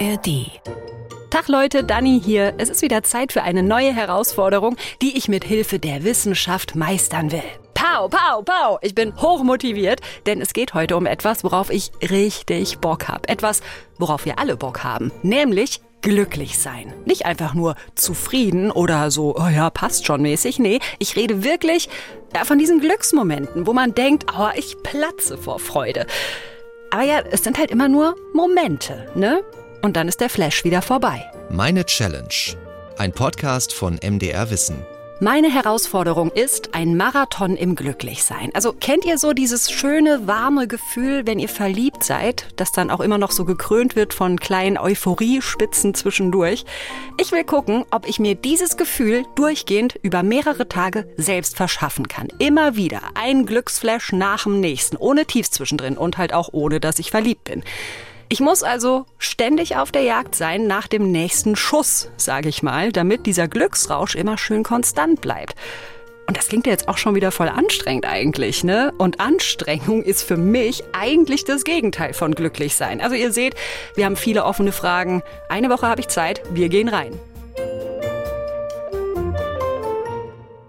ARD. Tag Leute, Dani hier. Es ist wieder Zeit für eine neue Herausforderung, die ich mit Hilfe der Wissenschaft meistern will. Pow, pow, pow. Ich bin hochmotiviert, denn es geht heute um etwas, worauf ich richtig Bock habe. Etwas, worauf wir alle Bock haben, nämlich glücklich sein. Nicht einfach nur zufrieden oder so, oh ja, passt schon mäßig. Nee, ich rede wirklich ja, von diesen Glücksmomenten, wo man denkt, oh, ich platze vor Freude. Aber ja, es sind halt immer nur Momente, ne? Und dann ist der Flash wieder vorbei. Meine Challenge. Ein Podcast von MDR Wissen. Meine Herausforderung ist ein Marathon im Glücklichsein. Also kennt ihr so dieses schöne, warme Gefühl, wenn ihr verliebt seid, das dann auch immer noch so gekrönt wird von kleinen Euphoriespitzen zwischendurch? Ich will gucken, ob ich mir dieses Gefühl durchgehend über mehrere Tage selbst verschaffen kann. Immer wieder ein Glücksflash nach dem nächsten, ohne Tiefs zwischendrin und halt auch ohne, dass ich verliebt bin. Ich muss also ständig auf der Jagd sein nach dem nächsten Schuss, sage ich mal, damit dieser Glücksrausch immer schön konstant bleibt. Und das klingt ja jetzt auch schon wieder voll anstrengend eigentlich, ne? Und Anstrengung ist für mich eigentlich das Gegenteil von glücklich sein. Also ihr seht, wir haben viele offene Fragen. Eine Woche habe ich Zeit, wir gehen rein.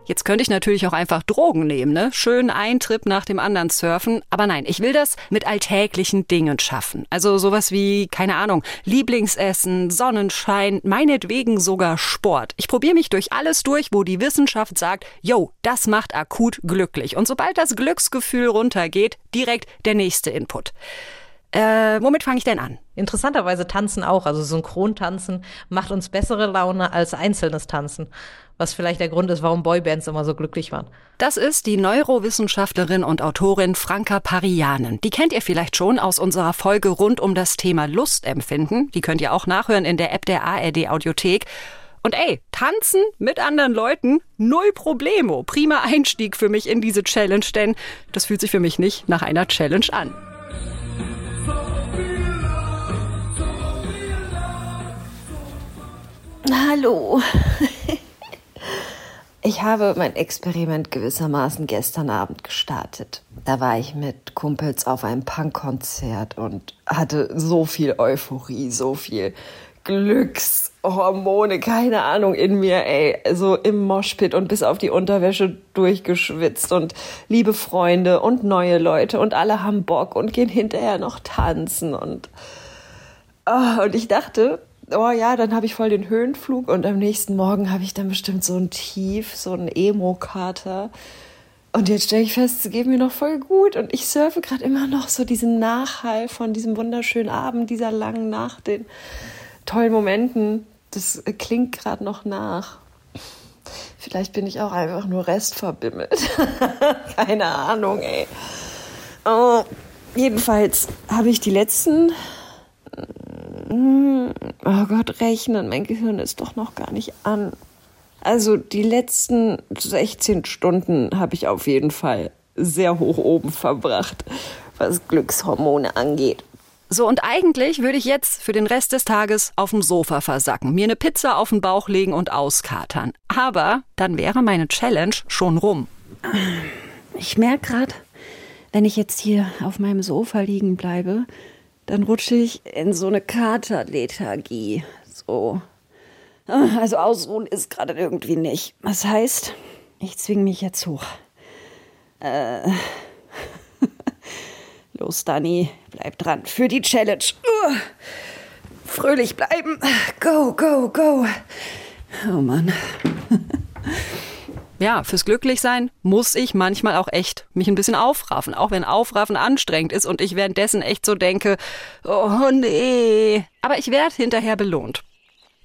Jetzt könnte ich natürlich auch einfach Drogen nehmen, ne? Schön ein Trip nach dem anderen surfen. Aber nein, ich will das mit alltäglichen Dingen schaffen. Also sowas wie, keine Ahnung, Lieblingsessen, Sonnenschein, meinetwegen sogar Sport. Ich probiere mich durch alles durch, wo die Wissenschaft sagt, yo, das macht akut glücklich. Und sobald das Glücksgefühl runtergeht, direkt der nächste Input. Äh, womit fange ich denn an? Interessanterweise tanzen auch, also Synchrontanzen macht uns bessere Laune als einzelnes Tanzen was vielleicht der Grund ist, warum Boybands immer so glücklich waren. Das ist die Neurowissenschaftlerin und Autorin Franka Parianen. Die kennt ihr vielleicht schon aus unserer Folge rund um das Thema Lustempfinden. Die könnt ihr auch nachhören in der App der ARD Audiothek. Und ey, tanzen mit anderen Leuten, null Problemo. Prima Einstieg für mich in diese Challenge, denn das fühlt sich für mich nicht nach einer Challenge an. Hallo. Ich habe mein Experiment gewissermaßen gestern Abend gestartet. Da war ich mit Kumpels auf einem Punkkonzert und hatte so viel Euphorie, so viel Glückshormone, keine Ahnung in mir, ey, so im Moshpit und bis auf die Unterwäsche durchgeschwitzt und liebe Freunde und neue Leute und alle haben Bock und gehen hinterher noch tanzen und oh, und ich dachte, oh ja, dann habe ich voll den Höhenflug und am nächsten Morgen habe ich dann bestimmt so ein Tief, so ein Emo-Kater. Und jetzt stelle ich fest, es geht mir noch voll gut und ich surfe gerade immer noch so diesen Nachhall von diesem wunderschönen Abend, dieser langen Nacht, den tollen Momenten. Das klingt gerade noch nach. Vielleicht bin ich auch einfach nur restverbimmelt. Keine Ahnung, ey. Oh, jedenfalls habe ich die letzten oh Gott, rechnen, mein Gehirn ist doch noch gar nicht an. Also die letzten 16 Stunden habe ich auf jeden Fall sehr hoch oben verbracht, was Glückshormone angeht. So, und eigentlich würde ich jetzt für den Rest des Tages auf dem Sofa versacken, mir eine Pizza auf den Bauch legen und auskatern. Aber dann wäre meine Challenge schon rum. Ich merke gerade, wenn ich jetzt hier auf meinem Sofa liegen bleibe, dann rutsche ich in so eine Katerlethargie. So. Also ausruhen ist gerade irgendwie nicht. Das heißt, ich zwinge mich jetzt hoch. Äh. Los, Dani, bleib dran für die Challenge. Fröhlich bleiben. Go, go, go. Oh Mann. Ja, fürs Glücklichsein muss ich manchmal auch echt mich ein bisschen aufraffen, auch wenn Aufraffen anstrengend ist und ich währenddessen echt so denke, oh nee. Aber ich werde hinterher belohnt.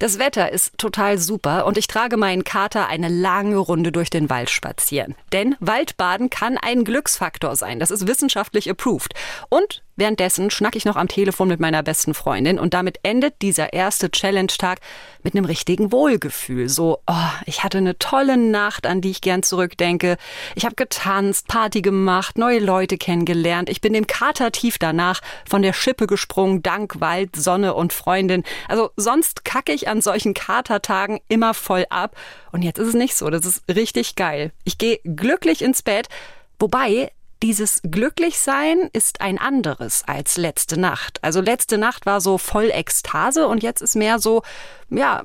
Das Wetter ist total super und ich trage meinen Kater eine lange Runde durch den Wald spazieren. Denn Waldbaden kann ein Glücksfaktor sein. Das ist wissenschaftlich approved. Und Währenddessen schnack ich noch am Telefon mit meiner besten Freundin und damit endet dieser erste Challenge-Tag mit einem richtigen Wohlgefühl. So, oh, ich hatte eine tolle Nacht, an die ich gern zurückdenke. Ich habe getanzt, Party gemacht, neue Leute kennengelernt. Ich bin dem Kater tief danach von der Schippe gesprungen, dank Wald, Sonne und Freundin. Also sonst kacke ich an solchen Katertagen immer voll ab. Und jetzt ist es nicht so. Das ist richtig geil. Ich gehe glücklich ins Bett. Wobei, Dieses Glücklichsein ist ein anderes als letzte Nacht. Also letzte Nacht war so voll Ekstase und jetzt ist mehr so, ja,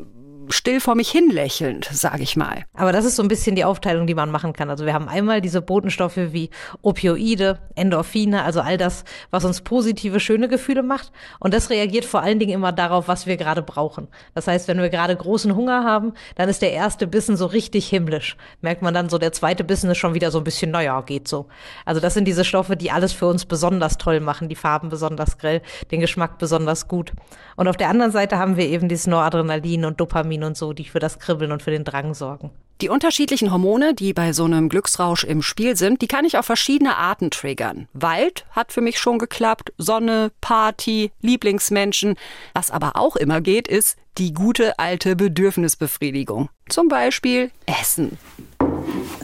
still vor mich hinlächelnd, sage ich mal. Aber das ist so ein bisschen die Aufteilung, die man machen kann. Also wir haben einmal diese Botenstoffe wie Opioide, Endorphine, also all das, was uns positive, schöne Gefühle macht. Und das reagiert vor allen Dingen immer darauf, was wir gerade brauchen. Das heißt, wenn wir gerade großen Hunger haben, dann ist der erste Bissen so richtig himmlisch. Merkt man dann so, der zweite Bissen ist schon wieder so ein bisschen, naja, geht so. Also das sind diese Stoffe, die alles für uns besonders toll machen, die Farben besonders grell, den Geschmack besonders gut. Und auf der anderen Seite haben wir eben dieses Noradrenalin und Dopamin und so, die für das Kribbeln und für den Drang sorgen. Die unterschiedlichen Hormone, die bei so einem Glücksrausch im Spiel sind, die kann ich auf verschiedene Arten triggern. Wald hat für mich schon geklappt, Sonne, Party, Lieblingsmenschen. Was aber auch immer geht, ist die gute alte Bedürfnisbefriedigung. Zum Beispiel Essen.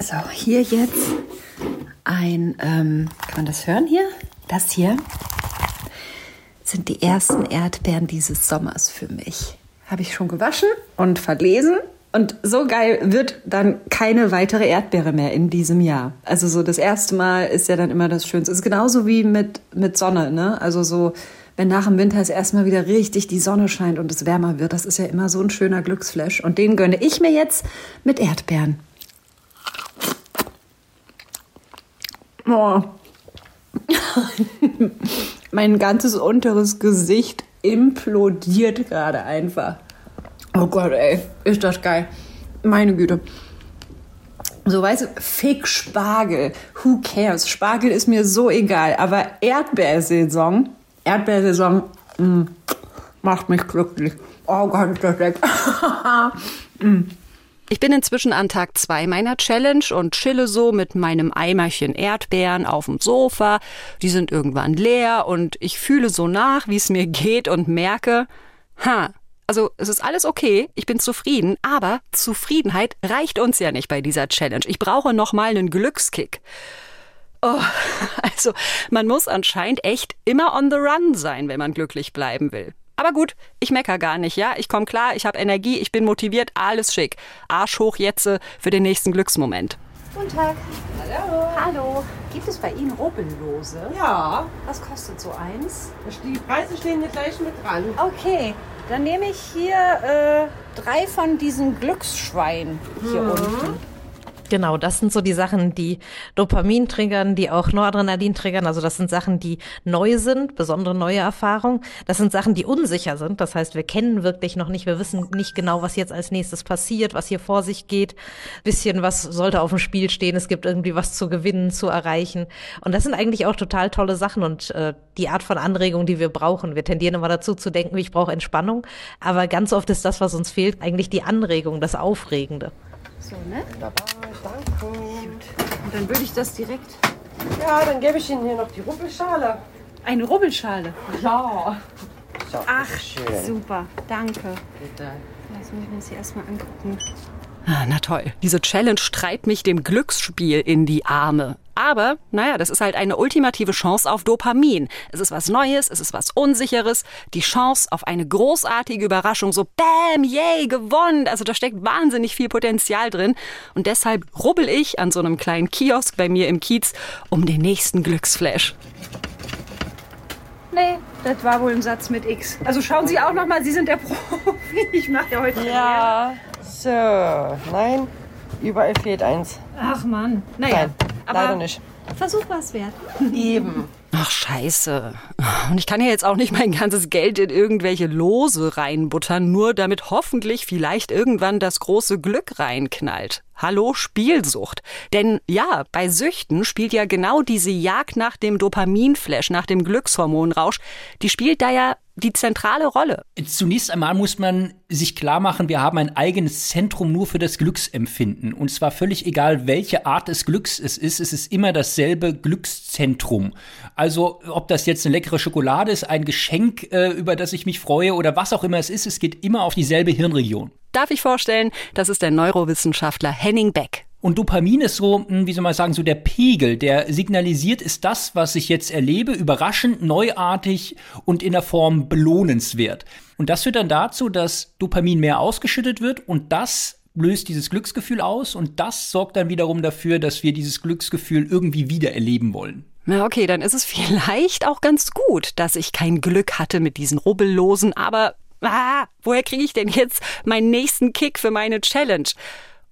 So, hier jetzt ein, ähm, kann man das hören hier? Das hier sind die ersten Erdbeeren dieses Sommers für mich. Habe ich schon gewaschen und verlesen. Und so geil wird dann keine weitere Erdbeere mehr in diesem Jahr. Also so das erste Mal ist ja dann immer das Schönste. Ist genauso wie mit, mit Sonne, ne? Also so, wenn nach dem Winter es erstmal wieder richtig die Sonne scheint und es wärmer wird, das ist ja immer so ein schöner Glücksflash. Und den gönne ich mir jetzt mit Erdbeeren. Oh. mein ganzes unteres Gesicht implodiert gerade einfach. Oh Gott, ey, ist das geil. Meine Güte. So, weißt du, Fick Spargel. Who cares? Spargel ist mir so egal. Aber Erdbeersaison, Erdbeersaison, mh, macht mich glücklich. Oh Gott, ist das lecker. Ich bin inzwischen an Tag zwei meiner Challenge und chille so mit meinem Eimerchen Erdbeeren auf dem Sofa. Die sind irgendwann leer und ich fühle so nach, wie es mir geht und merke, ha, also es ist alles okay, ich bin zufrieden, aber Zufriedenheit reicht uns ja nicht bei dieser Challenge. Ich brauche noch mal einen Glückskick. Oh, also man muss anscheinend echt immer on the run sein, wenn man glücklich bleiben will. Aber gut, ich mecker gar nicht, ja? Ich komme klar, ich habe Energie, ich bin motiviert, alles schick. Arsch hoch jetzt für den nächsten Glücksmoment. Guten Tag. Hallo. Hallo. Gibt es bei Ihnen Rubbellose? Ja. Was kostet so eins? Die Preise stehen hier gleich mit dran. Okay, dann nehme ich hier äh, drei von diesen Glücksschweinen hier mhm. unten. Genau, das sind so die Sachen, die Dopamin triggern, die auch Noradrenalin triggern. Also das sind Sachen, die neu sind, besondere neue Erfahrungen. Das sind Sachen, die unsicher sind. Das heißt, wir kennen wirklich noch nicht, wir wissen nicht genau, was jetzt als nächstes passiert, was hier vor sich geht. Bisschen, was sollte auf dem Spiel stehen. Es gibt irgendwie was zu gewinnen, zu erreichen. Und das sind eigentlich auch total tolle Sachen und äh, die Art von Anregung, die wir brauchen. Wir tendieren immer dazu zu denken, ich brauche Entspannung. Aber ganz oft ist das, was uns fehlt, eigentlich die Anregung, das Aufregende. So, ne? Dabei, danke. Gut. Und dann würde ich das direkt. Ja, dann gebe ich Ihnen hier noch die Rubbelschale. Eine Rubbelschale? Ja. So, Ach, super. Danke. Bitte. Lass mich das hier erstmal angucken. Ah, na toll. Diese Challenge treibt mich dem Glücksspiel in die Arme. Aber, naja, das ist halt eine ultimative Chance auf Dopamin. Es ist was Neues, es ist was Unsicheres, die Chance auf eine großartige Überraschung, so Bäm, yay, gewonnen. Also da steckt wahnsinnig viel Potenzial drin. Und deshalb rubbel ich an so einem kleinen Kiosk bei mir im Kiez um den nächsten Glücksflash. Nee, das war wohl ein Satz mit X. Also schauen Sie auch noch mal, Sie sind der Profi. Ich mache ja heute. Ja, so, nein, überall fehlt eins. Ach Mann, naja. Nein. Aber Leider nicht. Versuch was wert. Eben. Ach, scheiße. Und ich kann ja jetzt auch nicht mein ganzes Geld in irgendwelche Lose reinbuttern, nur damit hoffentlich vielleicht irgendwann das große Glück reinknallt. Hallo Spielsucht. Denn ja, bei Süchten spielt ja genau diese Jagd nach dem Dopaminflash, nach dem Glückshormonrausch, die spielt da ja die zentrale Rolle. Zunächst einmal muss man sich klar machen, wir haben ein eigenes Zentrum nur für das Glücksempfinden. Und zwar völlig egal, welche Art des Glücks es ist, es ist immer dasselbe Glückszentrum. Also ob das jetzt eine leckere Schokolade ist, ein Geschenk, äh, über das ich mich freue oder was auch immer es ist, es geht immer auf dieselbe Hirnregion. Darf ich vorstellen, das ist der Neurowissenschaftler Henning Beck. Und Dopamin ist so, hm, wie soll man sagen, so der Pegel, der signalisiert, ist das, was ich jetzt erlebe, überraschend, neuartig und in der Form belohnenswert. Und das führt dann dazu, dass Dopamin mehr ausgeschüttet wird und das löst dieses Glücksgefühl aus und das sorgt dann wiederum dafür, dass wir dieses Glücksgefühl irgendwie wieder erleben wollen. Na okay, dann ist es vielleicht auch ganz gut, dass ich kein Glück hatte mit diesen Rubbellosen, aber ah, woher kriege ich denn jetzt meinen nächsten Kick für meine Challenge?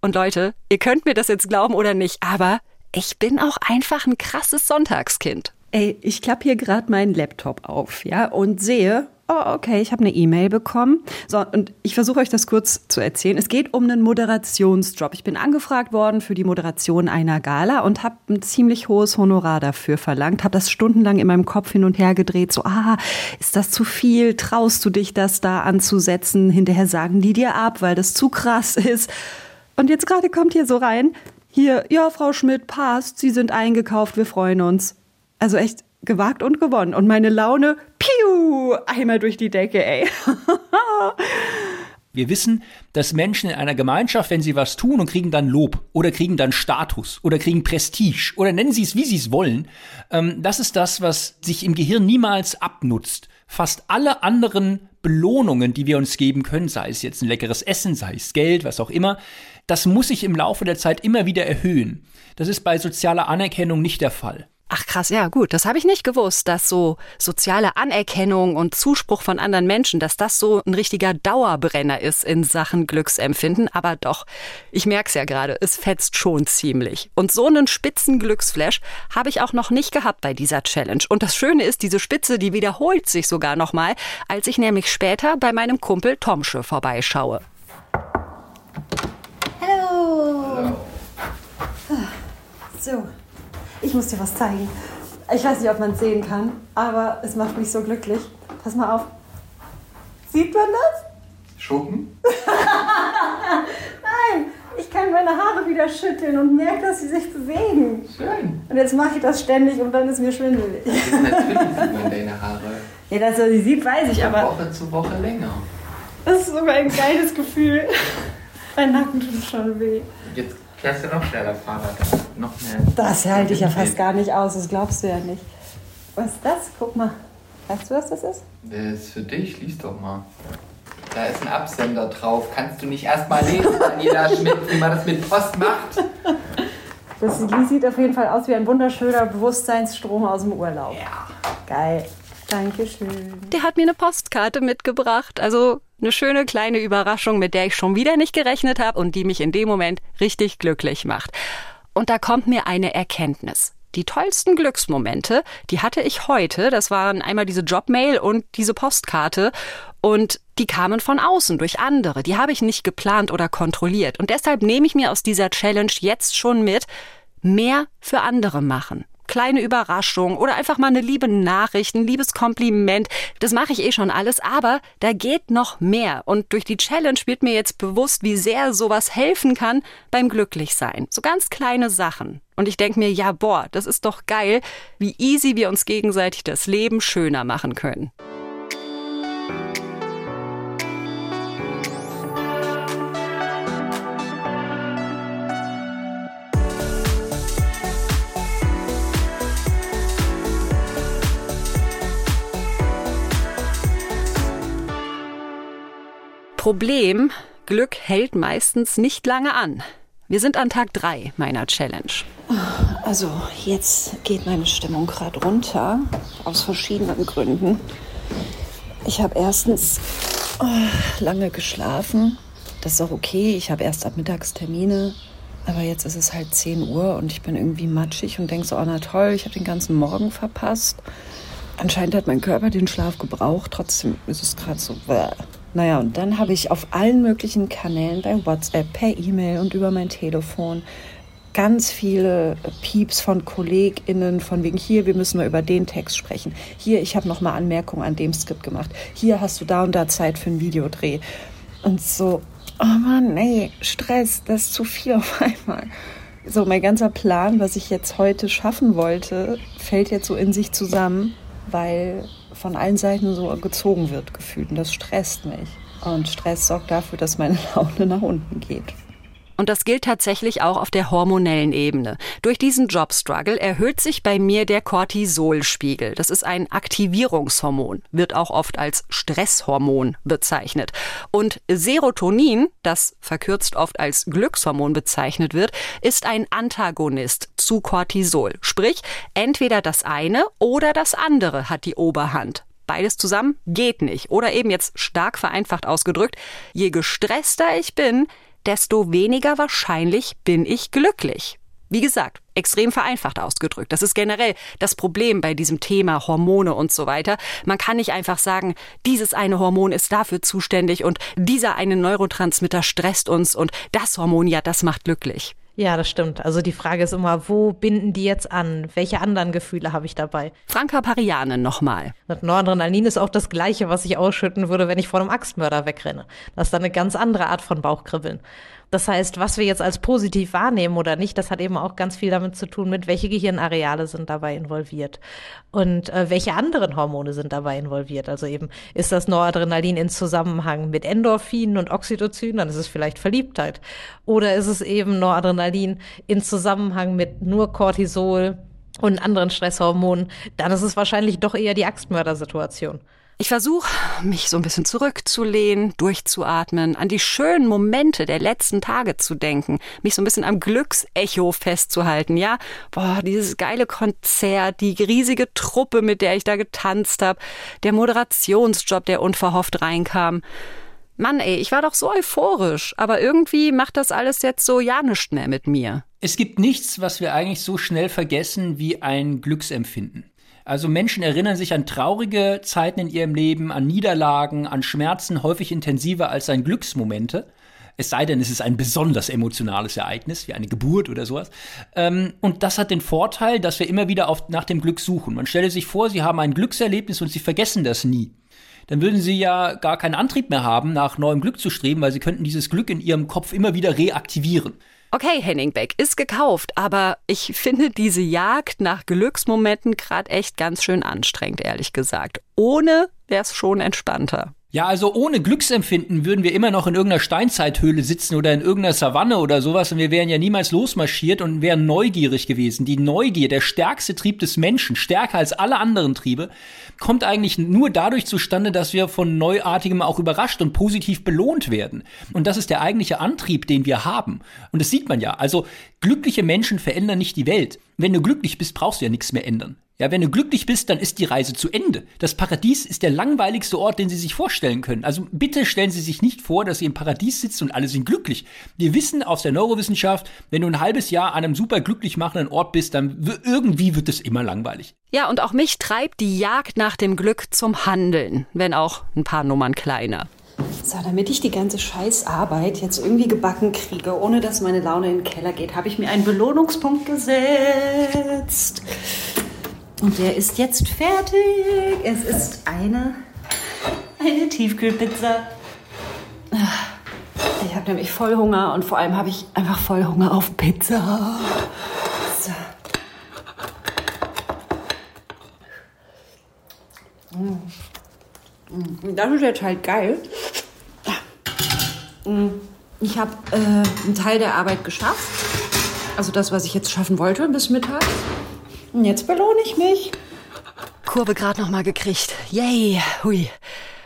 Und Leute, ihr könnt mir das jetzt glauben oder nicht, aber ich bin auch einfach ein krasses Sonntagskind. Ey, ich klappe hier gerade meinen Laptop auf, ja, und sehe, oh, okay, ich habe eine E-Mail bekommen. So, und ich versuche euch das kurz zu erzählen. Es geht um einen Moderationsjob. Ich bin angefragt worden für die Moderation einer Gala und habe ein ziemlich hohes Honorar dafür verlangt. Habe das stundenlang in meinem Kopf hin und her gedreht. So, ah, ist das zu viel? Traust du dich, das da anzusetzen? Hinterher sagen die dir ab, weil das zu krass ist. Und jetzt gerade kommt hier so rein. Hier, ja, Frau Schmidt, passt. Sie sind eingekauft. Wir freuen uns. Also echt gewagt und gewonnen. Und meine Laune, piu, einmal durch die Decke, ey. Wir wissen, dass Menschen in einer Gemeinschaft, wenn sie was tun und kriegen dann Lob oder kriegen dann Status oder kriegen Prestige oder nennen sie es, wie sie es wollen, ähm, das ist das, was sich im Gehirn niemals abnutzt. Fast alle anderen Belohnungen, die wir uns geben können, sei es jetzt ein leckeres Essen, sei es Geld, was auch immer, das muss sich im Laufe der Zeit immer wieder erhöhen. Das ist bei sozialer Anerkennung nicht der Fall. Ach krass, ja gut, das habe ich nicht gewusst, dass so soziale Anerkennung und Zuspruch von anderen Menschen, dass das so ein richtiger Dauerbrenner ist in Sachen Glücksempfinden. Aber doch, ich merke es ja gerade, es fetzt schon ziemlich. Und so einen spitzen Glücksflash habe ich auch noch nicht gehabt bei dieser Challenge. Und das Schöne ist, diese Spitze, die wiederholt sich sogar nochmal, als ich nämlich später bei meinem Kumpel Tomsche vorbeischaue. Hallo. So, ich muss dir was zeigen. Ich weiß nicht, ob man es sehen kann, aber es macht mich so glücklich. Pass mal auf. Sieht man das? Schuppen? Nein, ich kann meine Haare wieder schütteln und merke, dass sie sich bewegen. Schön. Und jetzt mache ich das ständig und dann ist mir schwindelig. Natürlich sieht man deine Haare Ja, dass er sie sieht, weiß ich, von aber Woche zu Woche länger. das ist sogar ein geiles Gefühl. Mein Nacken tut schon weh. Jetzt fährst du noch schneller Fahrrad. Noch mehr. Das halte ich ja fast gar nicht aus, das glaubst du ja nicht. Was ist das? Guck mal. Weißt du, was das ist? Der ist für dich, lies doch mal. Da ist ein Absender drauf. Kannst du nicht erst mal lesen, Daniela Schmidt, wie man das mit Post macht? Das die sieht auf jeden Fall aus wie ein wunderschöner Bewusstseinsstrom aus dem Urlaub. Ja. Geil. Dankeschön. Der hat mir eine Postkarte mitgebracht. Also eine schöne kleine Überraschung, mit der ich schon wieder nicht gerechnet habe und die mich in dem Moment richtig glücklich macht. Und da kommt mir eine Erkenntnis. Die tollsten Glücksmomente, die hatte ich heute. Das waren einmal diese Jobmail und diese Postkarte. Und die kamen von außen durch andere. Die habe ich nicht geplant oder kontrolliert. Und deshalb nehme ich mir aus dieser Challenge jetzt schon mit, mehr für andere machen. Kleine Überraschung oder einfach mal eine liebe Nachricht, ein liebes Kompliment. Das mache ich eh schon alles, aber da geht noch mehr. Und durch die Challenge wird mir jetzt bewusst, wie sehr sowas helfen kann beim Glücklichsein. So ganz kleine Sachen. Und ich denke mir, ja, boah, das ist doch geil, wie easy wir uns gegenseitig das Leben schöner machen können. Problem, Glück hält meistens nicht lange an. Wir sind an Tag drei meiner Challenge. Also, jetzt geht meine Stimmung gerade runter. Aus verschiedenen Gründen. Ich habe erstens oh, lange geschlafen. Das ist auch okay. Ich habe erst ab Mittagstermine. Aber jetzt ist es halt 10 Uhr und ich bin irgendwie matschig und denke so, oh na toll, ich habe den ganzen Morgen verpasst. Anscheinend hat mein Körper den Schlaf gebraucht. Trotzdem ist es gerade so. Bäh. Naja, und dann habe ich auf allen möglichen Kanälen, bei WhatsApp, per E-Mail und über mein Telefon, ganz viele Pieps von KollegInnen, von wegen hier, wir müssen mal über den Text sprechen. Hier, ich habe noch mal Anmerkungen an dem Skript gemacht. Hier hast du da und da Zeit für einen Videodreh. Und so, oh Mann, nee, Stress, das ist zu viel auf einmal. So, mein ganzer Plan, was ich jetzt heute schaffen wollte, fällt jetzt so in sich zusammen, weil von allen Seiten so gezogen wird gefühlt. Und das stresst mich. Und Stress sorgt dafür, dass meine Laune nach unten geht. Und das gilt tatsächlich auch auf der hormonellen Ebene. Durch diesen Jobstruggle erhöht sich bei mir der Cortisolspiegel. Das ist ein Aktivierungshormon, wird auch oft als Stresshormon bezeichnet. Und Serotonin, das verkürzt oft als Glückshormon bezeichnet wird, ist ein Antagonist zu Cortisol. Sprich, entweder das eine oder das andere hat die Oberhand. Beides zusammen geht nicht. Oder eben jetzt stark vereinfacht ausgedrückt, je gestresster ich bin, desto weniger wahrscheinlich bin ich glücklich. Wie gesagt, extrem vereinfacht ausgedrückt. Das ist generell das Problem bei diesem Thema Hormone und so weiter. Man kann nicht einfach sagen, dieses eine Hormon ist dafür zuständig und dieser eine Neurotransmitter stresst uns und das Hormon, ja, das macht glücklich. Ja, das stimmt. Also die Frage ist immer, wo binden die jetzt an? Welche anderen Gefühle habe ich dabei? Franka Pariane nochmal. Mit Noradrenalin ist auch das Gleiche, was ich ausschütten würde, wenn ich vor einem Axtmörder wegrenne. Das ist dann eine ganz andere Art von Bauchkribbeln. Das heißt, was wir jetzt als positiv wahrnehmen oder nicht, das hat eben auch ganz viel damit zu tun, mit welche Gehirnareale sind dabei involviert und äh, welche anderen Hormone sind dabei involviert. Also eben ist das Noradrenalin in Zusammenhang mit Endorphinen und Oxytocin, dann ist es vielleicht Verliebtheit. Oder ist es eben Noradrenalin in Zusammenhang mit nur Cortisol und anderen Stresshormonen, dann ist es wahrscheinlich doch eher die Axtmördersituation. Ich versuche, mich so ein bisschen zurückzulehnen, durchzuatmen, an die schönen Momente der letzten Tage zu denken, mich so ein bisschen am Glücksecho festzuhalten, ja? Boah, dieses geile Konzert, die riesige Truppe, mit der ich da getanzt habe, der Moderationsjob, der unverhofft reinkam. Mann, ey, ich war doch so euphorisch, aber irgendwie macht das alles jetzt so ja nichts mehr mit mir. Es gibt nichts, was wir eigentlich so schnell vergessen wie ein Glücksempfinden. Also Menschen erinnern sich an traurige Zeiten in ihrem Leben, an Niederlagen, an Schmerzen häufig intensiver als an Glücksmomente. Es sei denn, es ist ein besonders emotionales Ereignis, wie eine Geburt oder sowas. Ähm, und das hat den Vorteil, dass wir immer wieder auf, nach dem Glück suchen. Man stelle sich vor, Sie haben ein Glückserlebnis und Sie vergessen das nie. Dann würden Sie ja gar keinen Antrieb mehr haben, nach neuem Glück zu streben, weil Sie könnten dieses Glück in Ihrem Kopf immer wieder reaktivieren. Okay, Henning Beck ist gekauft, aber ich finde diese Jagd nach Glücksmomenten gerade echt ganz schön anstrengend, ehrlich gesagt. Ohne wäre es schon entspannter. Ja, also ohne Glücksempfinden würden wir immer noch in irgendeiner Steinzeithöhle sitzen oder in irgendeiner Savanne oder sowas und wir wären ja niemals losmarschiert und wären neugierig gewesen. Die Neugier, der stärkste Trieb des Menschen, stärker als alle anderen Triebe, kommt eigentlich nur dadurch zustande, dass wir von Neuartigem auch überrascht und positiv belohnt werden. Und das ist der eigentliche Antrieb, den wir haben. Und das sieht man ja. Also glückliche Menschen verändern nicht die Welt. Wenn du glücklich bist, brauchst du ja nichts mehr ändern. Ja, wenn du glücklich bist, dann ist die Reise zu Ende. Das Paradies ist der langweiligste Ort, den Sie sich vorstellen können. Also bitte stellen Sie sich nicht vor, dass Sie im Paradies sitzen und alle sind glücklich. Wir wissen aus der Neurowissenschaft, wenn du ein halbes Jahr an einem super glücklich machenden Ort bist, dann irgendwie wird es immer langweilig. Ja, und auch mich treibt die Jagd nach dem Glück zum Handeln, wenn auch ein paar Nummern kleiner. So, damit ich die ganze Scheißarbeit jetzt irgendwie gebacken kriege, ohne dass meine Laune in den Keller geht, habe ich mir einen Belohnungspunkt gesetzt. Und der ist jetzt fertig. Es ist eine, eine Tiefkühlpizza. Ich habe nämlich voll Hunger und vor allem habe ich einfach voll Hunger auf Pizza. So. Mm. Das ist jetzt halt geil. Mm. Ich habe äh, einen Teil der Arbeit geschafft. Also das, was ich jetzt schaffen wollte bis Mittag. Und jetzt belohne ich mich. Kurve gerade noch mal gekriegt. Yay, hui.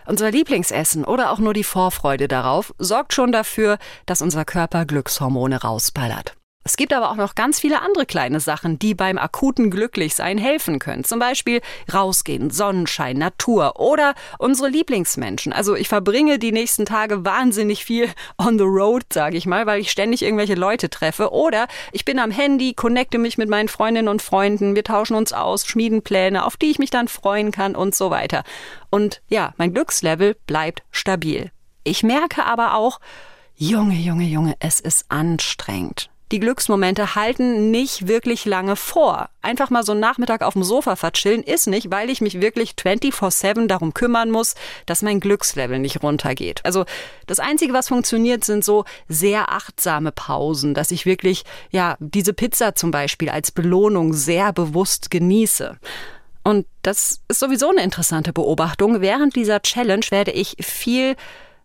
Unser Lieblingsessen oder auch nur die Vorfreude darauf sorgt schon dafür, dass unser Körper Glückshormone rausballert. Es gibt aber auch noch ganz viele andere kleine Sachen, die beim akuten Glücklichsein helfen können. Zum Beispiel rausgehen, Sonnenschein, Natur oder unsere Lieblingsmenschen. Also ich verbringe die nächsten Tage wahnsinnig viel on the road, sage ich mal, weil ich ständig irgendwelche Leute treffe. Oder ich bin am Handy, connecte mich mit meinen Freundinnen und Freunden, wir tauschen uns aus, schmieden Pläne, auf die ich mich dann freuen kann und so weiter. Und ja, mein Glückslevel bleibt stabil. Ich merke aber auch, Junge, Junge, Junge, es ist anstrengend die Glücksmomente halten nicht wirklich lange vor. Einfach mal so einen Nachmittag auf dem Sofa verchillen ist nicht, weil ich mich wirklich 24-7 darum kümmern muss, dass mein Glückslevel nicht runtergeht. Also das Einzige, was funktioniert, sind so sehr achtsame Pausen, dass ich wirklich, ja, diese Pizza zum Beispiel als Belohnung sehr bewusst genieße. Und das ist sowieso eine interessante Beobachtung. Während dieser Challenge werde ich viel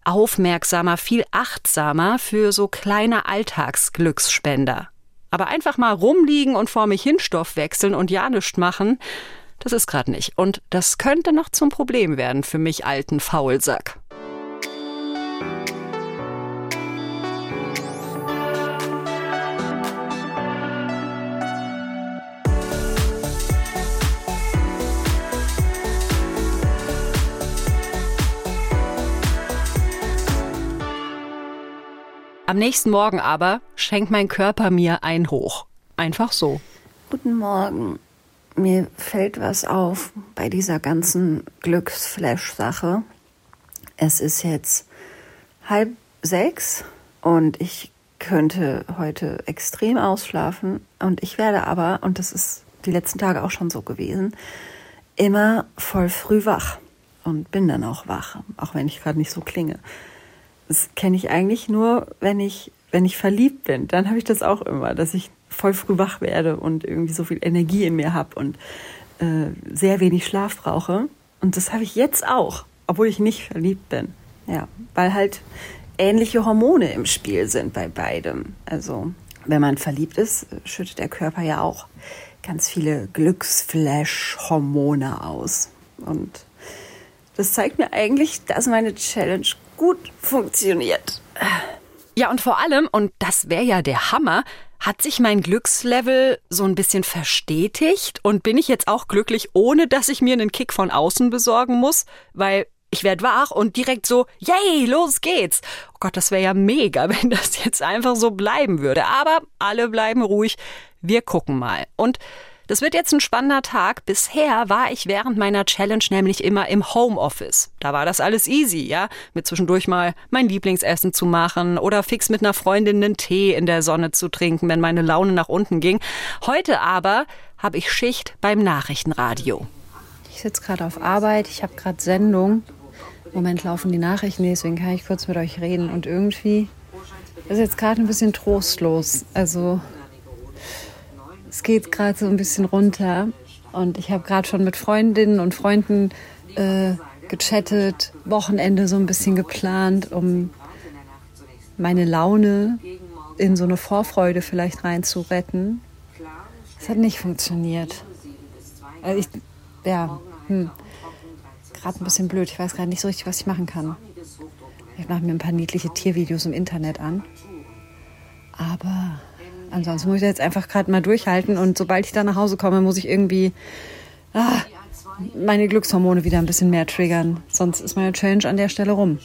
aufmerksamer, viel achtsamer für so kleine Alltagsglücksspender. Aber einfach mal rumliegen und vor mich hin Stoff wechseln und ja nichts machen, das ist gerade nicht. Und das könnte noch zum Problem werden für mich alten Faulsack. Am nächsten Morgen aber schenkt mein Körper mir ein Hoch. Einfach so. Guten Morgen. Mir fällt was auf bei dieser ganzen Glücksflash-Sache. Es ist jetzt halb sechs und ich könnte heute extrem ausschlafen und ich werde aber, und das ist die letzten Tage auch schon so gewesen, immer voll früh wach und bin dann auch wach, auch wenn ich gerade nicht so klinge. Das kenne ich eigentlich nur, wenn ich, wenn ich verliebt bin. Dann habe ich das auch immer, dass ich voll früh wach werde und irgendwie so viel Energie in mir habe und äh, sehr wenig Schlaf brauche. Und das habe ich jetzt auch, obwohl ich nicht verliebt bin. Ja, weil halt ähnliche Hormone im Spiel sind bei beidem. Also wenn man verliebt ist, schüttet der Körper ja auch ganz viele Glücksflash-Hormone aus. Und das zeigt mir eigentlich, dass meine Challenge gut funktioniert. Ja, und vor allem, und das wäre ja der Hammer, hat sich mein Glückslevel so ein bisschen verstetigt und bin ich jetzt auch glücklich, ohne dass ich mir einen Kick von außen besorgen muss, weil ich werde wach und direkt so, yay, los geht's. Oh Gott, das wäre ja mega, wenn das jetzt einfach so bleiben würde. Aber alle bleiben ruhig. Wir gucken mal. Und das wird jetzt ein spannender Tag. Bisher war ich während meiner Challenge nämlich immer im Homeoffice. Da war das alles easy, ja, mit zwischendurch mal mein Lieblingsessen zu machen oder fix mit einer Freundin einen Tee in der Sonne zu trinken, wenn meine Laune nach unten ging. Heute aber habe ich Schicht beim Nachrichtenradio. Ich sitze gerade auf Arbeit, ich habe gerade Sendung. Im Moment laufen die Nachrichten, deswegen kann ich kurz mit euch reden. Und irgendwie ist jetzt gerade ein bisschen trostlos. Also es geht gerade so ein bisschen runter. Und ich habe gerade schon mit Freundinnen und Freunden äh, gechattet, Wochenende so ein bisschen geplant, um meine Laune in so eine Vorfreude vielleicht reinzuretten. Es hat nicht funktioniert. Also ich, ja, hm, gerade ein bisschen blöd. Ich weiß gerade nicht so richtig, was ich machen kann. Ich mache mir ein paar niedliche Tiervideos im Internet an. Aber Ansonsten muss ich jetzt einfach gerade mal durchhalten und sobald ich da nach Hause komme, muss ich irgendwie ah, meine Glückshormone wieder ein bisschen mehr triggern. Sonst ist meine Challenge an der Stelle rum.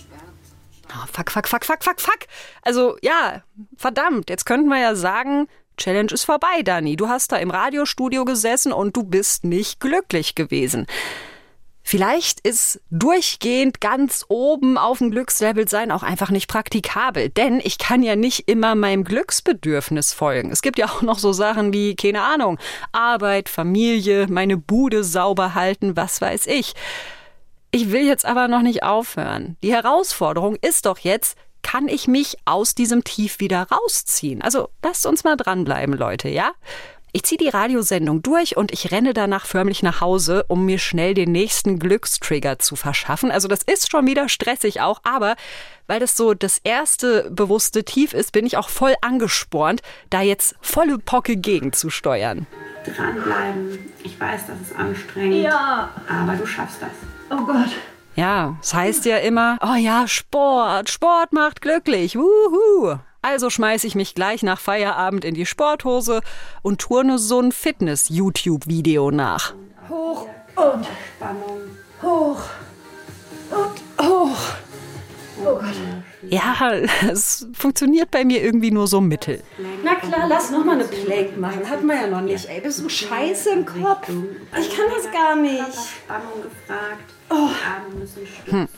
Oh, fuck, fuck, fuck, fuck, fuck, fuck. Also ja, verdammt, jetzt könnten wir ja sagen, Challenge ist vorbei, Dani. Du hast da im Radiostudio gesessen und du bist nicht glücklich gewesen. Vielleicht ist durchgehend ganz oben auf dem Glückslevel sein auch einfach nicht praktikabel, denn ich kann ja nicht immer meinem Glücksbedürfnis folgen. Es gibt ja auch noch so Sachen wie, keine Ahnung, Arbeit, Familie, meine Bude sauber halten, was weiß ich. Ich will jetzt aber noch nicht aufhören. Die Herausforderung ist doch jetzt, kann ich mich aus diesem Tief wieder rausziehen? Also lasst uns mal dranbleiben, Leute, ja? Ich ziehe die Radiosendung durch und ich renne danach förmlich nach Hause, um mir schnell den nächsten Glückstrigger zu verschaffen. Also das ist schon wieder stressig auch, aber weil das so das erste bewusste Tief ist, bin ich auch voll angespornt, da jetzt volle Pocke gegenzusteuern. Dranbleiben. Ich weiß, das ist anstrengend. Ja. Aber du schaffst das. Oh Gott. Ja, es das heißt ja immer, oh ja, Sport, Sport macht glücklich. Wuhu. Also schmeiße ich mich gleich nach Feierabend in die Sporthose und turne so ein Fitness-YouTube-Video nach. Hoch und hoch und hoch. Oh Gott. Ja, es funktioniert bei mir irgendwie nur so mittel. Na klar, lass noch mal eine Plank machen. Hat man ja noch nicht. Ey, bist du scheiße im Kopf? Ich kann das gar nicht. Oh. Hm.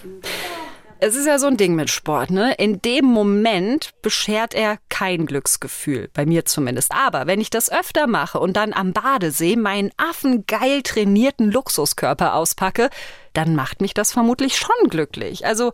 Es ist ja so ein Ding mit Sport, ne? In dem Moment beschert er kein Glücksgefühl, bei mir zumindest. Aber wenn ich das öfter mache und dann am Badesee meinen affengeil trainierten Luxuskörper auspacke, dann macht mich das vermutlich schon glücklich. Also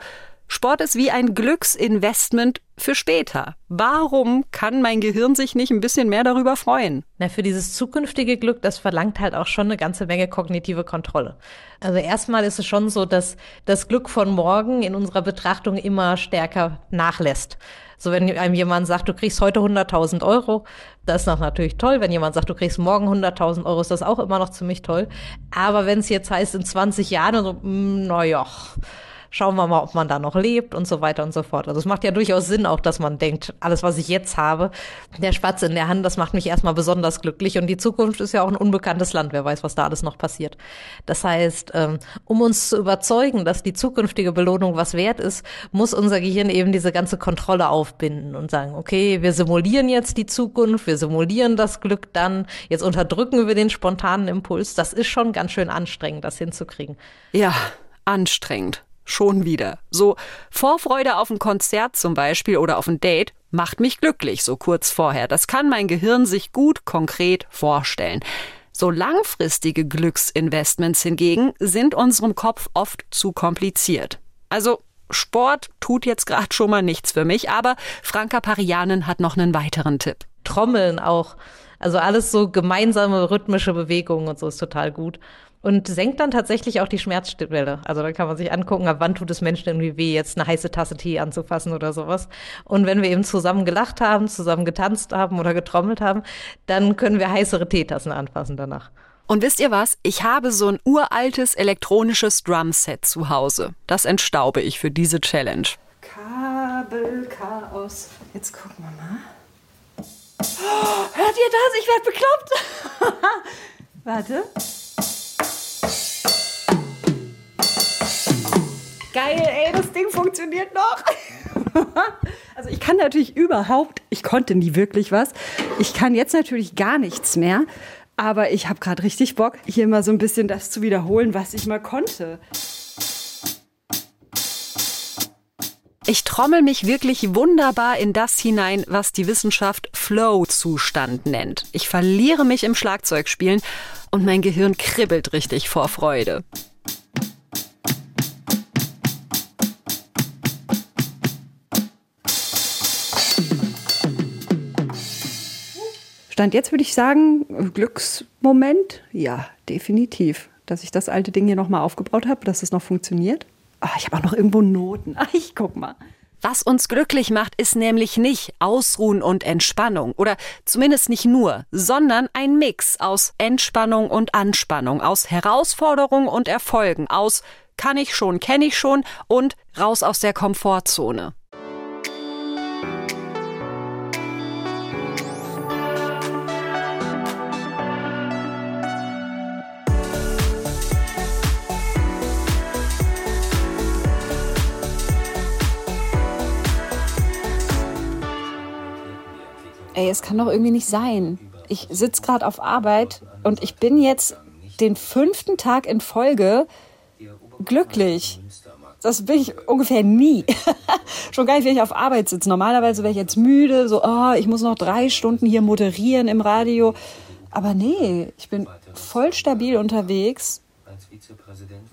Sport ist wie ein Glücksinvestment für später. Warum kann mein Gehirn sich nicht ein bisschen mehr darüber freuen? Na, für dieses zukünftige Glück, das verlangt halt auch schon eine ganze Menge kognitive Kontrolle. Also erstmal ist es schon so, dass das Glück von morgen in unserer Betrachtung immer stärker nachlässt. So, wenn einem jemand sagt, du kriegst heute 100.000 Euro, das ist noch natürlich toll. Wenn jemand sagt, du kriegst morgen 100.000 Euro, ist das auch immer noch ziemlich toll. Aber wenn es jetzt heißt, in 20 Jahren, so, mm, naja, schauen wir mal, ob man da noch lebt und so weiter und so fort. Also es macht ja durchaus Sinn auch, dass man denkt, alles, was ich jetzt habe, der Spatz in der Hand, das macht mich erstmal besonders glücklich. Und die Zukunft ist ja auch ein unbekanntes Land. Wer weiß, was da alles noch passiert. Das heißt, ähm, um uns zu überzeugen, dass die zukünftige Belohnung was wert ist, muss unser Gehirn eben diese ganze Kontrolle aufbinden und sagen, okay, wir simulieren jetzt die Zukunft, wir simulieren das Glück dann, jetzt unterdrücken wir den spontanen Impuls. Das ist schon ganz schön anstrengend, das hinzukriegen. Ja, anstrengend. Schon wieder. So Vorfreude auf ein Konzert zum Beispiel oder auf ein Date macht mich glücklich, so kurz vorher. Das kann mein Gehirn sich gut konkret vorstellen. So langfristige Glücksinvestments hingegen sind unserem Kopf oft zu kompliziert. Also Sport tut jetzt gerade schon mal nichts für mich, aber Franka Parianen hat noch einen weiteren Tipp. Trommeln auch. Also alles so gemeinsame rhythmische Bewegungen und so ist total gut und senkt dann tatsächlich auch die Schmerzschwelle. Also da kann man sich angucken, ab wann tut es Menschen irgendwie weh, jetzt eine heiße Tasse Tee anzufassen oder sowas. Und wenn wir eben zusammen gelacht haben, zusammen getanzt haben oder getrommelt haben, dann können wir heißere Teetassen anfassen danach. Und wisst ihr was? Ich habe so ein uraltes elektronisches Drumset zu Hause. Das entstaube ich für diese Challenge. Kabelchaos. Jetzt gucken wir mal. Oh, hört ihr das? Ich werde bekloppt. Warte. Geil, ey, das Ding funktioniert noch. also ich kann natürlich überhaupt, ich konnte nie wirklich was. Ich kann jetzt natürlich gar nichts mehr. Aber ich habe gerade richtig Bock, hier mal so ein bisschen das zu wiederholen, was ich mal konnte. Ich trommel mich wirklich wunderbar in das hinein, was die Wissenschaft Flow-Zustand nennt. Ich verliere mich im Schlagzeugspielen und mein Gehirn kribbelt richtig vor Freude. Stand jetzt würde ich sagen, Glücksmoment, ja, definitiv. Dass ich das alte Ding hier nochmal aufgebaut habe, dass es noch funktioniert. Ah, ich habe auch noch irgendwo Noten. Ach, ich guck mal. Was uns glücklich macht, ist nämlich nicht Ausruhen und Entspannung oder zumindest nicht nur, sondern ein Mix aus Entspannung und Anspannung, aus Herausforderungen und Erfolgen, aus kann ich schon, kenne ich schon und raus aus der Komfortzone. Ey, es kann doch irgendwie nicht sein. Ich sitze gerade auf Arbeit und ich bin jetzt den fünften Tag in Folge glücklich. Das bin ich ungefähr nie. Schon gar nicht, wenn ich auf Arbeit sitze. Normalerweise wäre ich jetzt müde, so, oh, ich muss noch drei Stunden hier moderieren im Radio. Aber nee, ich bin voll stabil unterwegs.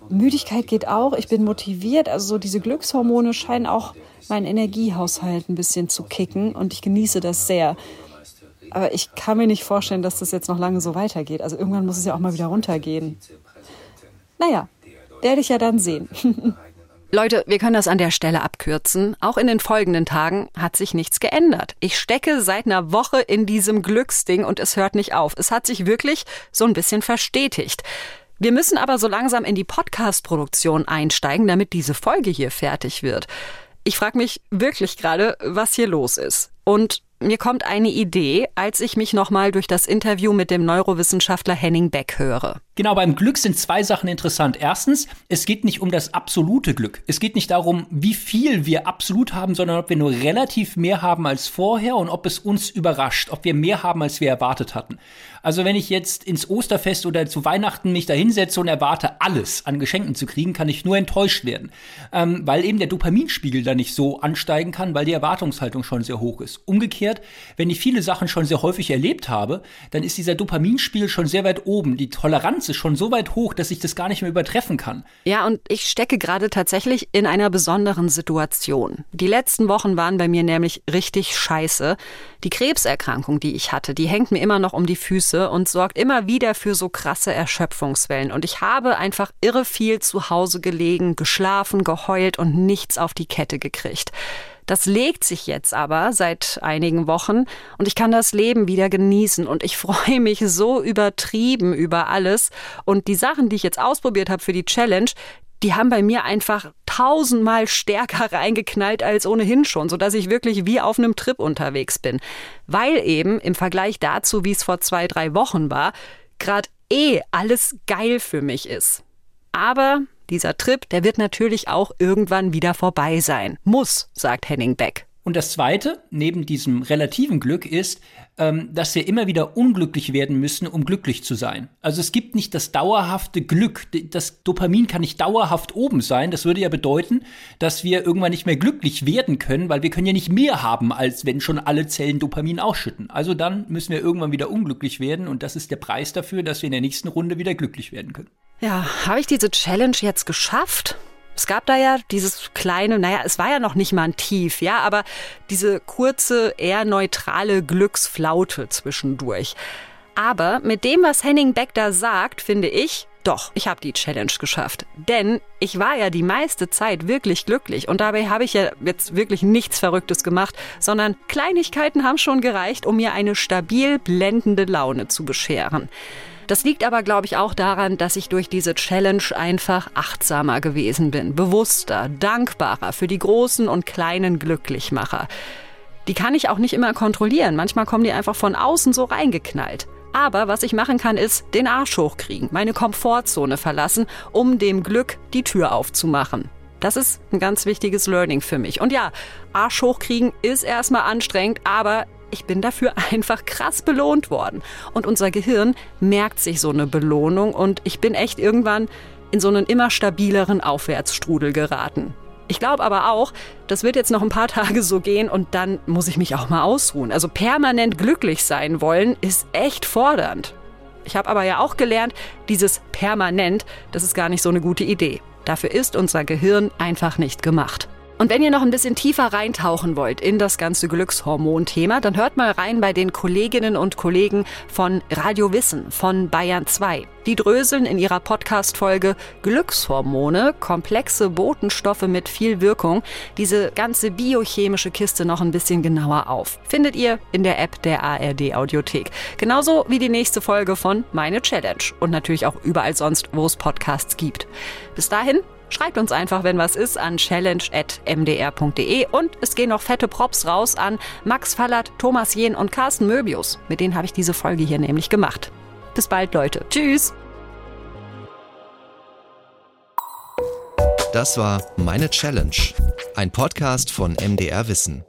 Müdigkeit geht auch, ich bin motiviert. Also so diese Glückshormone scheinen auch meinen Energiehaushalt ein bisschen zu kicken und ich genieße das sehr. Aber ich kann mir nicht vorstellen, dass das jetzt noch lange so weitergeht. Also irgendwann muss es ja auch mal wieder runtergehen. Naja, werde ich ja dann sehen. Leute, wir können das an der Stelle abkürzen. Auch in den folgenden Tagen hat sich nichts geändert. Ich stecke seit einer Woche in diesem Glücksding und es hört nicht auf. Es hat sich wirklich so ein bisschen verstetigt. Wir müssen aber so langsam in die Podcast-Produktion einsteigen, damit diese Folge hier fertig wird. Ich frage mich wirklich gerade, was hier los ist. Und mir kommt eine Idee, als ich mich nochmal durch das Interview mit dem Neurowissenschaftler Henning Beck höre. Genau, beim Glück sind zwei Sachen interessant. Erstens, es geht nicht um das absolute Glück. Es geht nicht darum, wie viel wir absolut haben, sondern ob wir nur relativ mehr haben als vorher und ob es uns überrascht, ob wir mehr haben, als wir erwartet hatten. Also wenn ich jetzt ins Osterfest oder zu Weihnachten mich da hinsetze und erwarte, alles an Geschenken zu kriegen, kann ich nur enttäuscht werden. Ähm, weil eben der Dopaminspiegel da nicht so ansteigen kann, weil die Erwartungshaltung schon sehr hoch ist. Umgekehrt, wenn ich viele Sachen schon sehr häufig erlebt habe, dann ist dieser Dopaminspiegel schon sehr weit oben. Die Toleranz Ist schon so weit hoch, dass ich das gar nicht mehr übertreffen kann. Ja, und ich stecke gerade tatsächlich in einer besonderen Situation. Die letzten Wochen waren bei mir nämlich richtig scheiße. Die Krebserkrankung, die ich hatte, die hängt mir immer noch um die Füße und sorgt immer wieder für so krasse Erschöpfungswellen. Und ich habe einfach irre viel zu Hause gelegen, geschlafen, geheult und nichts auf die Kette gekriegt. Das legt sich jetzt aber seit einigen Wochen und ich kann das Leben wieder genießen und ich freue mich so übertrieben über alles und die Sachen, die ich jetzt ausprobiert habe für die Challenge, die haben bei mir einfach tausendmal stärker reingeknallt als ohnehin schon, sodass ich wirklich wie auf einem Trip unterwegs bin. Weil eben im Vergleich dazu, wie es vor zwei, drei Wochen war, gerade eh alles geil für mich ist. Aber dieser Trip, der wird natürlich auch irgendwann wieder vorbei sein. Muss, sagt Henning Beck. Und das Zweite, neben diesem relativen Glück, ist, ähm, dass wir immer wieder unglücklich werden müssen, um glücklich zu sein. Also es gibt nicht das dauerhafte Glück. Das Dopamin kann nicht dauerhaft oben sein. Das würde ja bedeuten, dass wir irgendwann nicht mehr glücklich werden können, weil wir können ja nicht mehr haben, als wenn schon alle Zellen Dopamin ausschütten. Also dann müssen wir irgendwann wieder unglücklich werden und das ist der Preis dafür, dass wir in der nächsten Runde wieder glücklich werden können. Ja, habe ich diese Challenge jetzt geschafft? Es gab da ja dieses kleine, naja, es war ja noch nicht mal ein Tief, ja, aber diese kurze, eher neutrale Glücksflaute zwischendurch. Aber mit dem, was Henning Beck da sagt, finde ich, doch, ich habe die Challenge geschafft. Denn ich war ja die meiste Zeit wirklich glücklich und dabei habe ich ja jetzt wirklich nichts Verrücktes gemacht, sondern Kleinigkeiten haben schon gereicht, um mir eine stabil blendende Laune zu bescheren. Das liegt aber, glaube ich, auch daran, dass ich durch diese Challenge einfach achtsamer gewesen bin, bewusster, dankbarer für die großen und kleinen Glücklichmacher. Die kann ich auch nicht immer kontrollieren. Manchmal kommen die einfach von außen so reingeknallt. Aber was ich machen kann, ist den Arsch hochkriegen, meine Komfortzone verlassen, um dem Glück die Tür aufzumachen. Das ist ein ganz wichtiges Learning für mich. Und ja, Arsch hochkriegen ist erstmal anstrengend, aber ich bin dafür einfach krass belohnt worden. Und unser Gehirn merkt sich so eine Belohnung und ich bin echt irgendwann in so einen immer stabileren Aufwärtsstrudel geraten. Ich glaube aber auch, das wird jetzt noch ein paar Tage so gehen und dann muss ich mich auch mal ausruhen. Also permanent glücklich sein wollen ist echt fordernd. Ich habe aber ja auch gelernt, dieses permanent, das ist gar nicht so eine gute Idee. Dafür ist unser Gehirn einfach nicht gemacht. Und wenn ihr noch ein bisschen tiefer reintauchen wollt in das ganze Glückshormon-Thema, dann hört mal rein bei den Kolleginnen und Kollegen von Radio Wissen von Bayern 2. Die dröseln in ihrer Podcast-Folge Glückshormone, komplexe Botenstoffe mit viel Wirkung, diese ganze biochemische Kiste noch ein bisschen genauer auf. Findet ihr in der App der ARD Audiothek. Genauso wie die nächste Folge von Meine Challenge und natürlich auch überall sonst, wo es Podcasts gibt. Bis dahin, Schreibt uns einfach, wenn was ist, an challenge.mdr.de und es gehen noch fette Props raus an Max Fallert, Thomas Jehn und Carsten Möbius. Mit denen habe ich diese Folge hier nämlich gemacht. Bis bald, Leute. Tschüss. Das war Meine Challenge, ein Podcast von MDR Wissen.